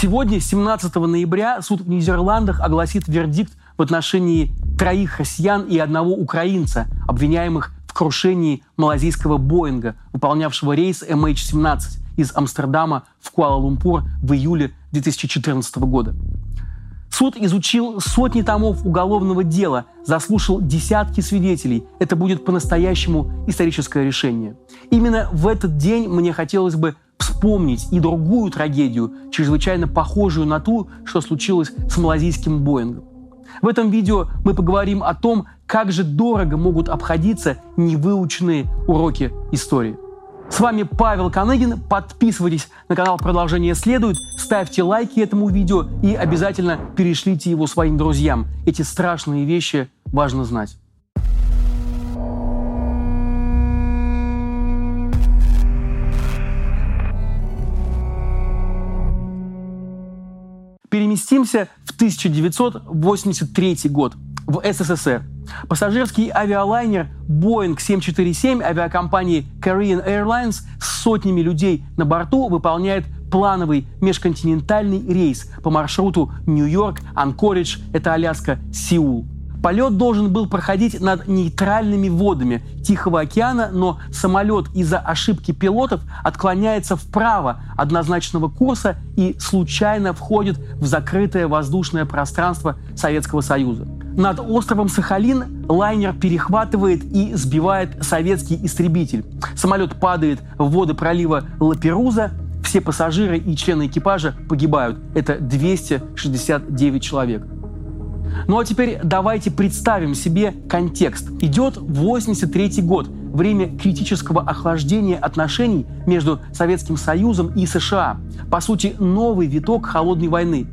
Сегодня, 17 ноября, суд в Нидерландах огласит вердикт в отношении троих россиян и одного украинца, обвиняемых в крушении малазийского Боинга, выполнявшего рейс MH17 из Амстердама в Куала-Лумпур в июле 2014 года. Суд изучил сотни томов уголовного дела, заслушал десятки свидетелей. Это будет по-настоящему историческое решение. Именно в этот день мне хотелось бы вспомнить и другую трагедию, чрезвычайно похожую на ту, что случилось с малазийским Боингом. В этом видео мы поговорим о том, как же дорого могут обходиться невыученные уроки истории. С вами Павел Каныгин. Подписывайтесь на канал «Продолжение следует», ставьте лайки этому видео и обязательно перешлите его своим друзьям. Эти страшные вещи важно знать. Переместимся в 1983 год в СССР. Пассажирский авиалайнер Boeing 747 авиакомпании Korean Airlines с сотнями людей на борту выполняет плановый межконтинентальный рейс по маршруту Нью-Йорк, Анкоридж, это Аляска, Сеул. Полет должен был проходить над нейтральными водами Тихого океана, но самолет из-за ошибки пилотов отклоняется вправо однозначного курса и случайно входит в закрытое воздушное пространство Советского Союза. Над островом Сахалин лайнер перехватывает и сбивает советский истребитель. Самолет падает в воды пролива Лаперуза, все пассажиры и члены экипажа погибают. Это 269 человек. Ну а теперь давайте представим себе контекст. Идет 83 год, время критического охлаждения отношений между Советским Союзом и США. По сути, новый виток холодной войны.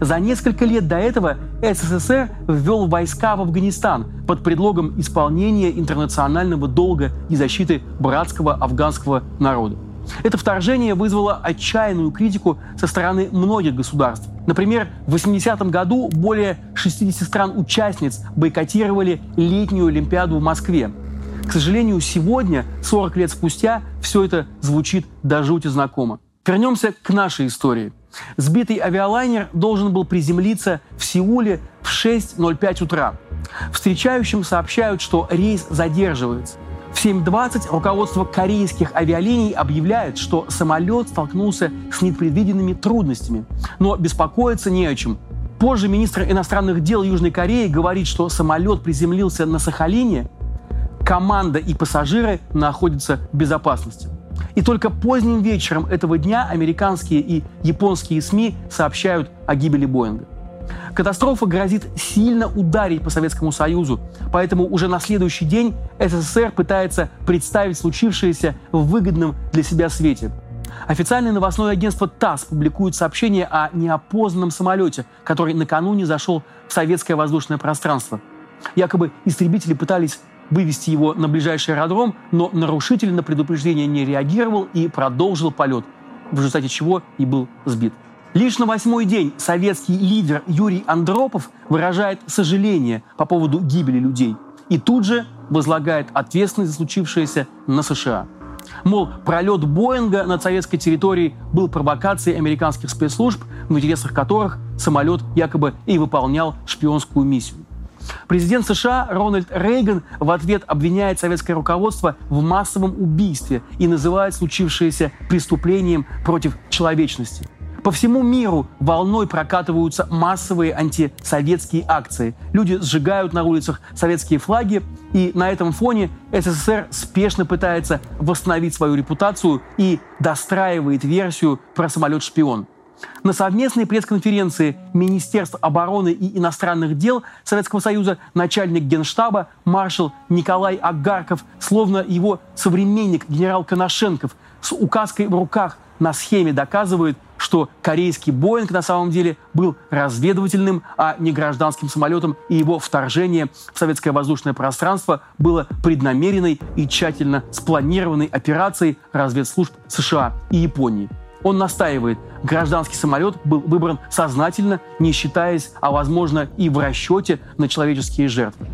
За несколько лет до этого СССР ввел войска в Афганистан под предлогом исполнения интернационального долга и защиты братского афганского народа. Это вторжение вызвало отчаянную критику со стороны многих государств. Например, в 80-м году более 60 стран-участниц бойкотировали летнюю Олимпиаду в Москве. К сожалению, сегодня, 40 лет спустя, все это звучит до жути знакомо. Вернемся к нашей истории. Сбитый авиалайнер должен был приземлиться в Сеуле в 6.05 утра. Встречающим сообщают, что рейс задерживается. В 7.20 руководство корейских авиалиний объявляет, что самолет столкнулся с непредвиденными трудностями. Но беспокоиться не о чем. Позже министр иностранных дел Южной Кореи говорит, что самолет приземлился на Сахалине, команда и пассажиры находятся в безопасности. И только поздним вечером этого дня американские и японские СМИ сообщают о гибели Боинга. Катастрофа грозит сильно ударить по Советскому Союзу, поэтому уже на следующий день СССР пытается представить случившееся в выгодном для себя свете. Официальное новостное агентство ТАСС публикует сообщение о неопознанном самолете, который накануне зашел в советское воздушное пространство. Якобы истребители пытались вывести его на ближайший аэродром, но нарушитель на предупреждение не реагировал и продолжил полет, в результате чего и был сбит. Лишь на восьмой день советский лидер Юрий Андропов выражает сожаление по поводу гибели людей и тут же возлагает ответственность за случившееся на США. Мол, пролет Боинга над советской территорией был провокацией американских спецслужб, в интересах которых самолет якобы и выполнял шпионскую миссию. Президент США Рональд Рейган в ответ обвиняет советское руководство в массовом убийстве и называет случившееся преступлением против человечности. По всему миру волной прокатываются массовые антисоветские акции. Люди сжигают на улицах советские флаги, и на этом фоне СССР спешно пытается восстановить свою репутацию и достраивает версию про самолет-шпион. На совместной пресс-конференции Министерств обороны и иностранных дел Советского Союза начальник генштаба маршал Николай Агарков, словно его современник генерал Коношенков, с указкой в руках на схеме доказывает, что корейский Боинг на самом деле был разведывательным, а не гражданским самолетом, и его вторжение в советское воздушное пространство было преднамеренной и тщательно спланированной операцией разведслужб США и Японии. Он настаивает, гражданский самолет был выбран сознательно, не считаясь, а возможно и в расчете на человеческие жертвы.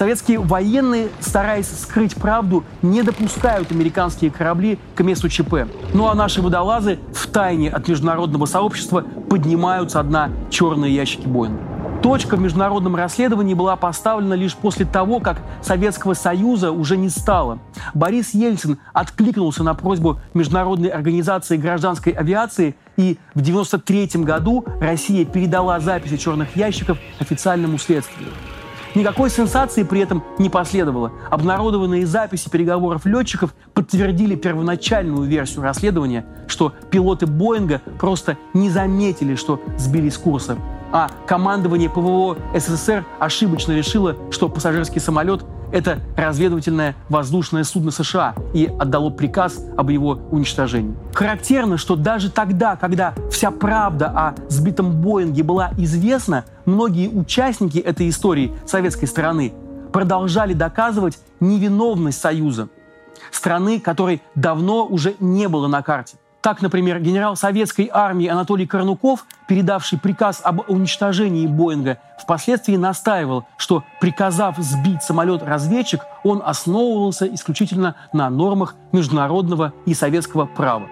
Советские военные, стараясь скрыть правду, не допускают американские корабли к месту ЧП. Ну а наши водолазы в тайне от международного сообщества поднимаются одна черные ящики Боинга. Точка в международном расследовании была поставлена лишь после того, как Советского Союза уже не стало. Борис Ельцин откликнулся на просьбу Международной организации гражданской авиации, и в 1993 году Россия передала записи черных ящиков официальному следствию. Никакой сенсации при этом не последовало. Обнародованные записи переговоров летчиков подтвердили первоначальную версию расследования, что пилоты Боинга просто не заметили, что сбились с курса. А командование ПВО СССР ошибочно решило, что пассажирский самолет это разведывательное воздушное судно США и отдало приказ об его уничтожении. Характерно, что даже тогда, когда вся правда о сбитом Боинге была известна, многие участники этой истории советской стороны продолжали доказывать невиновность Союза, страны, которой давно уже не было на карте. Так, например, генерал советской армии Анатолий Корнуков, передавший приказ об уничтожении Боинга, впоследствии настаивал, что приказав сбить самолет-разведчик, он основывался исключительно на нормах международного и советского права.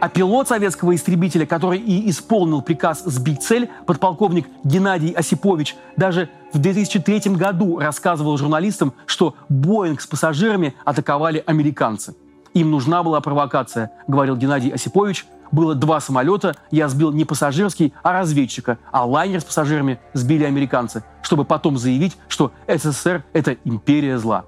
А пилот советского истребителя, который и исполнил приказ сбить цель, подполковник Геннадий Осипович, даже в 2003 году рассказывал журналистам, что Боинг с пассажирами атаковали американцы – им нужна была провокация, говорил Геннадий Осипович. Было два самолета, я сбил не пассажирский, а разведчика, а лайнер с пассажирами сбили американцы, чтобы потом заявить, что СССР – это империя зла.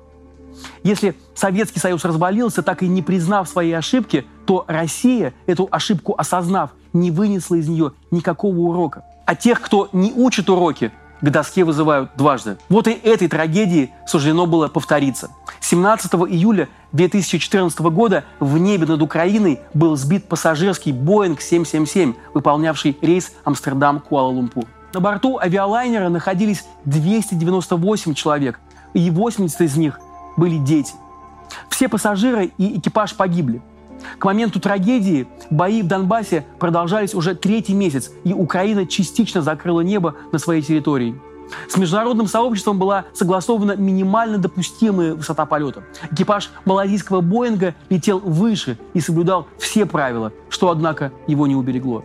Если Советский Союз развалился, так и не признав свои ошибки, то Россия, эту ошибку осознав, не вынесла из нее никакого урока. А тех, кто не учит уроки, к доске вызывают дважды. Вот и этой трагедии суждено было повториться. 17 июля 2014 года в небе над Украиной был сбит пассажирский Boeing 777, выполнявший рейс Амстердам-Куала-Лумпур. На борту авиалайнера находились 298 человек, и 80 из них были дети. Все пассажиры и экипаж погибли. К моменту трагедии бои в Донбассе продолжались уже третий месяц, и Украина частично закрыла небо на своей территории. С международным сообществом была согласована минимально допустимая высота полета. Экипаж малазийского Боинга летел выше и соблюдал все правила, что, однако, его не уберегло.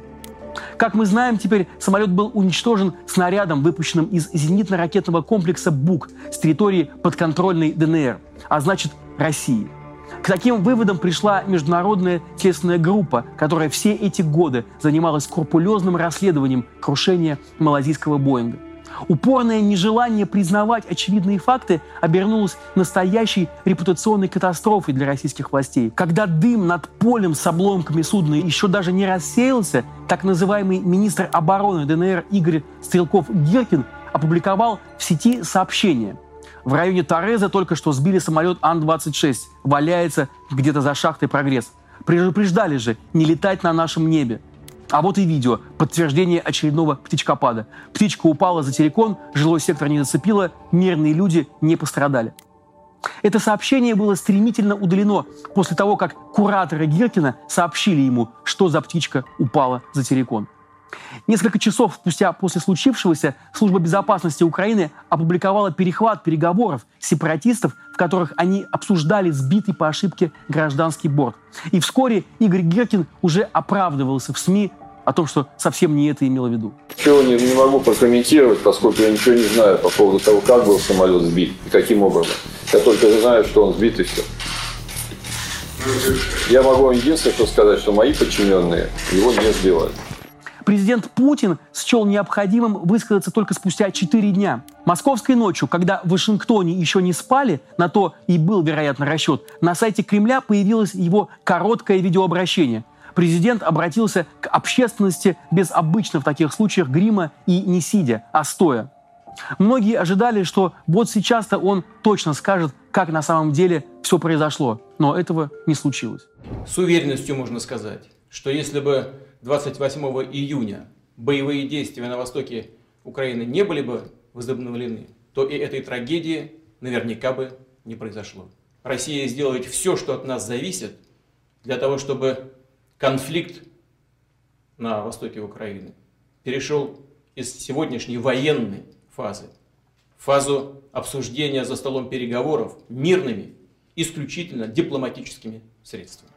Как мы знаем, теперь самолет был уничтожен снарядом, выпущенным из зенитно-ракетного комплекса «Бук» с территории подконтрольной ДНР, а значит России – к таким выводам пришла международная следственная группа, которая все эти годы занималась скрупулезным расследованием крушения малазийского Боинга. Упорное нежелание признавать очевидные факты обернулось настоящей репутационной катастрофой для российских властей. Когда дым над полем с обломками судна еще даже не рассеялся, так называемый министр обороны ДНР Игорь Стрелков-Гиркин опубликовал в сети сообщение – в районе Тореза только что сбили самолет Ан-26. Валяется где-то за шахтой «Прогресс». Предупреждали же не летать на нашем небе. А вот и видео. Подтверждение очередного птичкопада. Птичка упала за террикон, жилой сектор не зацепило, мирные люди не пострадали. Это сообщение было стремительно удалено после того, как кураторы Гиркина сообщили ему, что за птичка упала за террикон. Несколько часов спустя после случившегося Служба безопасности Украины опубликовала перехват переговоров сепаратистов, в которых они обсуждали сбитый по ошибке гражданский борт. И вскоре Игорь Геркин уже оправдывался в СМИ о том, что совсем не это имело в виду. Ничего не, не могу прокомментировать, поскольку я ничего не знаю по поводу того, как был самолет сбит и каким образом. Я только знаю, что он сбит и все. Я могу единственное, что сказать, что мои подчиненные его не сбивали. Президент Путин счел необходимым высказаться только спустя 4 дня. Московской ночью, когда в Вашингтоне еще не спали, на то и был, вероятно, расчет, на сайте Кремля появилось его короткое видеообращение. Президент обратился к общественности без обычно в таких случаях грима и не сидя, а стоя. Многие ожидали, что вот сейчас-то он точно скажет, как на самом деле все произошло, но этого не случилось. С уверенностью можно сказать, что если бы 28 июня боевые действия на востоке Украины не были бы возобновлены, то и этой трагедии наверняка бы не произошло. Россия сделает все, что от нас зависит, для того, чтобы конфликт на востоке Украины перешел из сегодняшней военной фазы фазу обсуждения за столом переговоров мирными, исключительно дипломатическими средствами.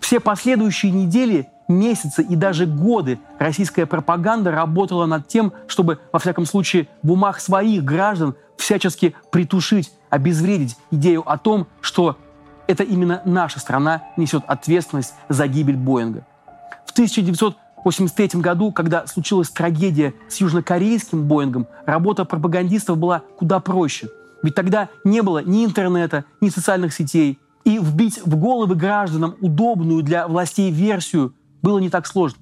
Все последующие недели, месяцы и даже годы российская пропаганда работала над тем, чтобы, во всяком случае, в умах своих граждан всячески притушить, обезвредить идею о том, что это именно наша страна несет ответственность за гибель Боинга. В 1983 году, когда случилась трагедия с южнокорейским Боингом, работа пропагандистов была куда проще. Ведь тогда не было ни интернета, ни социальных сетей, и вбить в головы гражданам удобную для властей версию было не так сложно.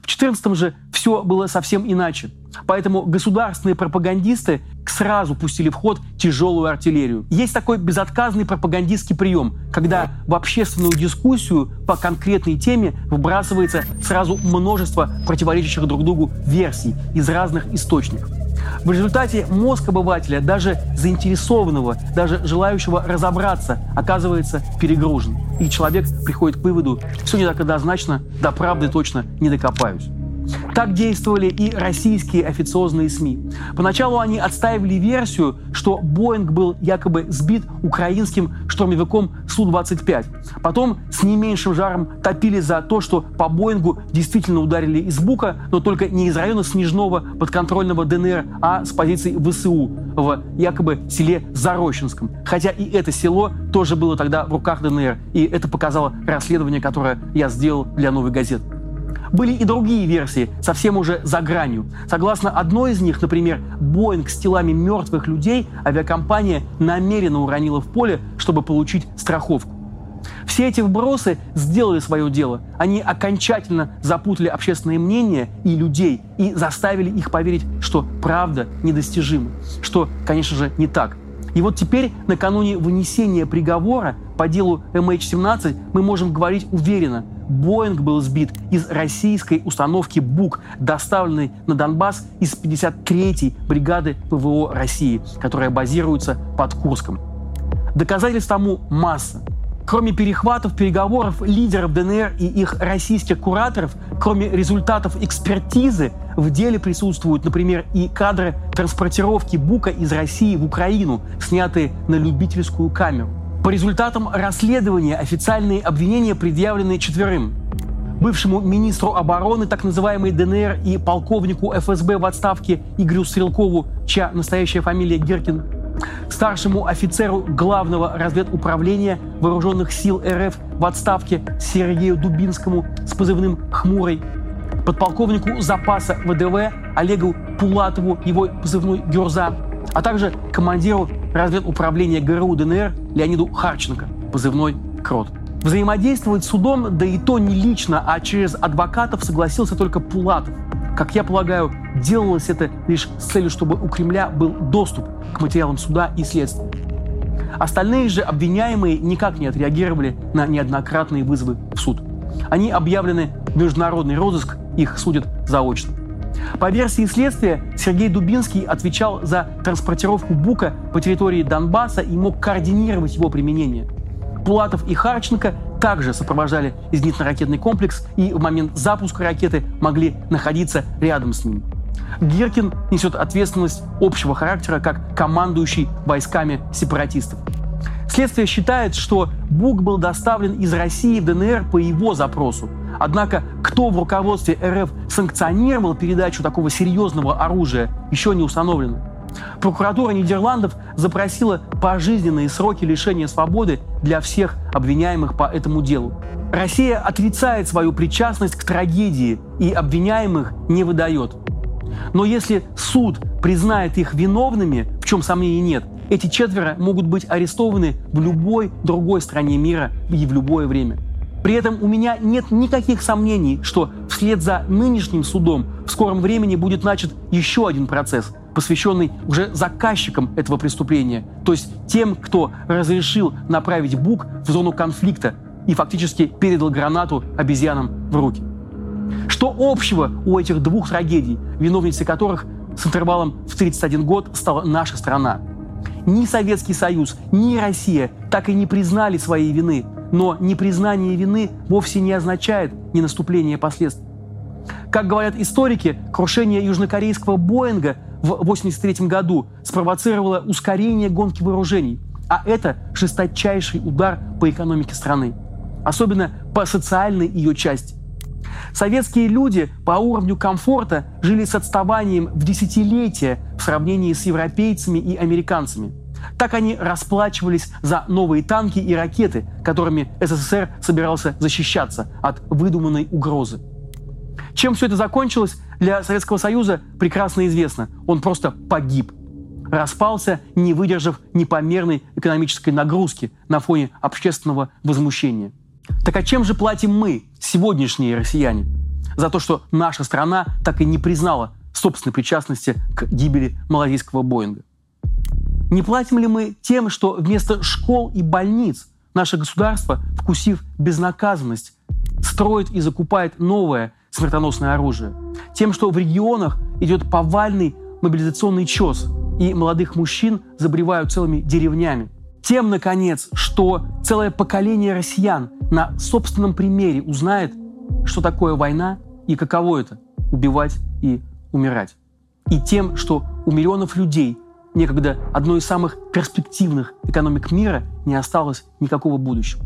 В 14 же все было совсем иначе. Поэтому государственные пропагандисты сразу пустили в ход тяжелую артиллерию. Есть такой безотказный пропагандистский прием, когда в общественную дискуссию по конкретной теме выбрасывается сразу множество противоречащих друг другу версий из разных источников. В результате мозг обывателя, даже заинтересованного, даже желающего разобраться, оказывается перегружен. И человек приходит к выводу, все не так однозначно, до правды точно не докопаюсь. Так действовали и российские официозные СМИ. Поначалу они отстаивали версию, что Боинг был якобы сбит украинским штурмовиком Су-25. Потом с не меньшим жаром топили за то, что по Боингу действительно ударили из Бука, но только не из района Снежного подконтрольного ДНР, а с позиций ВСУ в якобы селе Зарощенском. Хотя и это село тоже было тогда в руках ДНР, и это показало расследование, которое я сделал для «Новой газеты». Были и другие версии, совсем уже за гранью. Согласно одной из них, например, Боинг с телами мертвых людей авиакомпания намеренно уронила в поле, чтобы получить страховку. Все эти вбросы сделали свое дело. Они окончательно запутали общественное мнение и людей и заставили их поверить, что правда недостижима, что, конечно же, не так. И вот теперь, накануне вынесения приговора по делу MH17, мы можем говорить уверенно – Боинг был сбит из российской установки БУК, доставленной на Донбасс из 53-й бригады ПВО России, которая базируется под Курском. Доказательств тому масса. Кроме перехватов, переговоров лидеров ДНР и их российских кураторов, кроме результатов экспертизы, в деле присутствуют, например, и кадры транспортировки Бука из России в Украину, снятые на любительскую камеру. По результатам расследования официальные обвинения предъявлены четверым. Бывшему министру обороны так называемой ДНР и полковнику ФСБ в отставке Игорю Стрелкову, чья настоящая фамилия Геркин, старшему офицеру главного разведуправления вооруженных сил РФ в отставке Сергею Дубинскому с позывным «Хмурый», подполковнику запаса ВДВ Олегу Пулатову, его позывной «Гюрза», а также командиру разведуправления ГРУ ДНР Леониду Харченко, позывной «Крот». Взаимодействовать с судом, да и то не лично, а через адвокатов согласился только Пулатов. Как я полагаю, делалось это лишь с целью, чтобы у Кремля был доступ к материалам суда и следствия. Остальные же обвиняемые никак не отреагировали на неоднократные вызовы в суд. Они объявлены в международный розыск, их судят заочно. По версии следствия, Сергей Дубинский отвечал за транспортировку Бука по территории Донбасса и мог координировать его применение. Пулатов и Харченко также сопровождали зенитно-ракетный комплекс и в момент запуска ракеты могли находиться рядом с ним. Гиркин несет ответственность общего характера как командующий войсками сепаратистов. Следствие считает, что Бук был доставлен из России в ДНР по его запросу, Однако, кто в руководстве РФ санкционировал передачу такого серьезного оружия, еще не установлено. Прокуратура Нидерландов запросила пожизненные сроки лишения свободы для всех обвиняемых по этому делу. Россия отрицает свою причастность к трагедии и обвиняемых не выдает. Но если суд признает их виновными, в чем сомнений нет, эти четверо могут быть арестованы в любой другой стране мира и в любое время. При этом у меня нет никаких сомнений, что вслед за нынешним судом в скором времени будет начат еще один процесс, посвященный уже заказчикам этого преступления, то есть тем, кто разрешил направить БУК в зону конфликта и фактически передал гранату обезьянам в руки. Что общего у этих двух трагедий, виновницей которых с интервалом в 31 год стала наша страна? Ни Советский Союз, ни Россия так и не признали своей вины – но непризнание вины вовсе не означает не наступление последствий. Как говорят историки, крушение южнокорейского Боинга в 1983 году спровоцировало ускорение гонки вооружений, а это жесточайший удар по экономике страны, особенно по социальной ее части. Советские люди по уровню комфорта жили с отставанием в десятилетия сравнении с европейцами и американцами. Так они расплачивались за новые танки и ракеты, которыми СССР собирался защищаться от выдуманной угрозы. Чем все это закончилось, для Советского Союза прекрасно известно. Он просто погиб. Распался, не выдержав непомерной экономической нагрузки на фоне общественного возмущения. Так а чем же платим мы, сегодняшние россияне, за то, что наша страна так и не признала собственной причастности к гибели малазийского Боинга? Не платим ли мы тем, что вместо школ и больниц наше государство, вкусив безнаказанность, строит и закупает новое смертоносное оружие? Тем, что в регионах идет повальный мобилизационный чес, и молодых мужчин забревают целыми деревнями? Тем, наконец, что целое поколение россиян на собственном примере узнает, что такое война и каково это – убивать и умирать. И тем, что у миллионов людей, некогда одной из самых перспективных экономик мира, не осталось никакого будущего.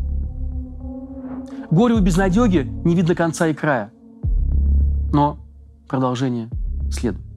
Горю и безнадеге не видно конца и края. Но продолжение следует.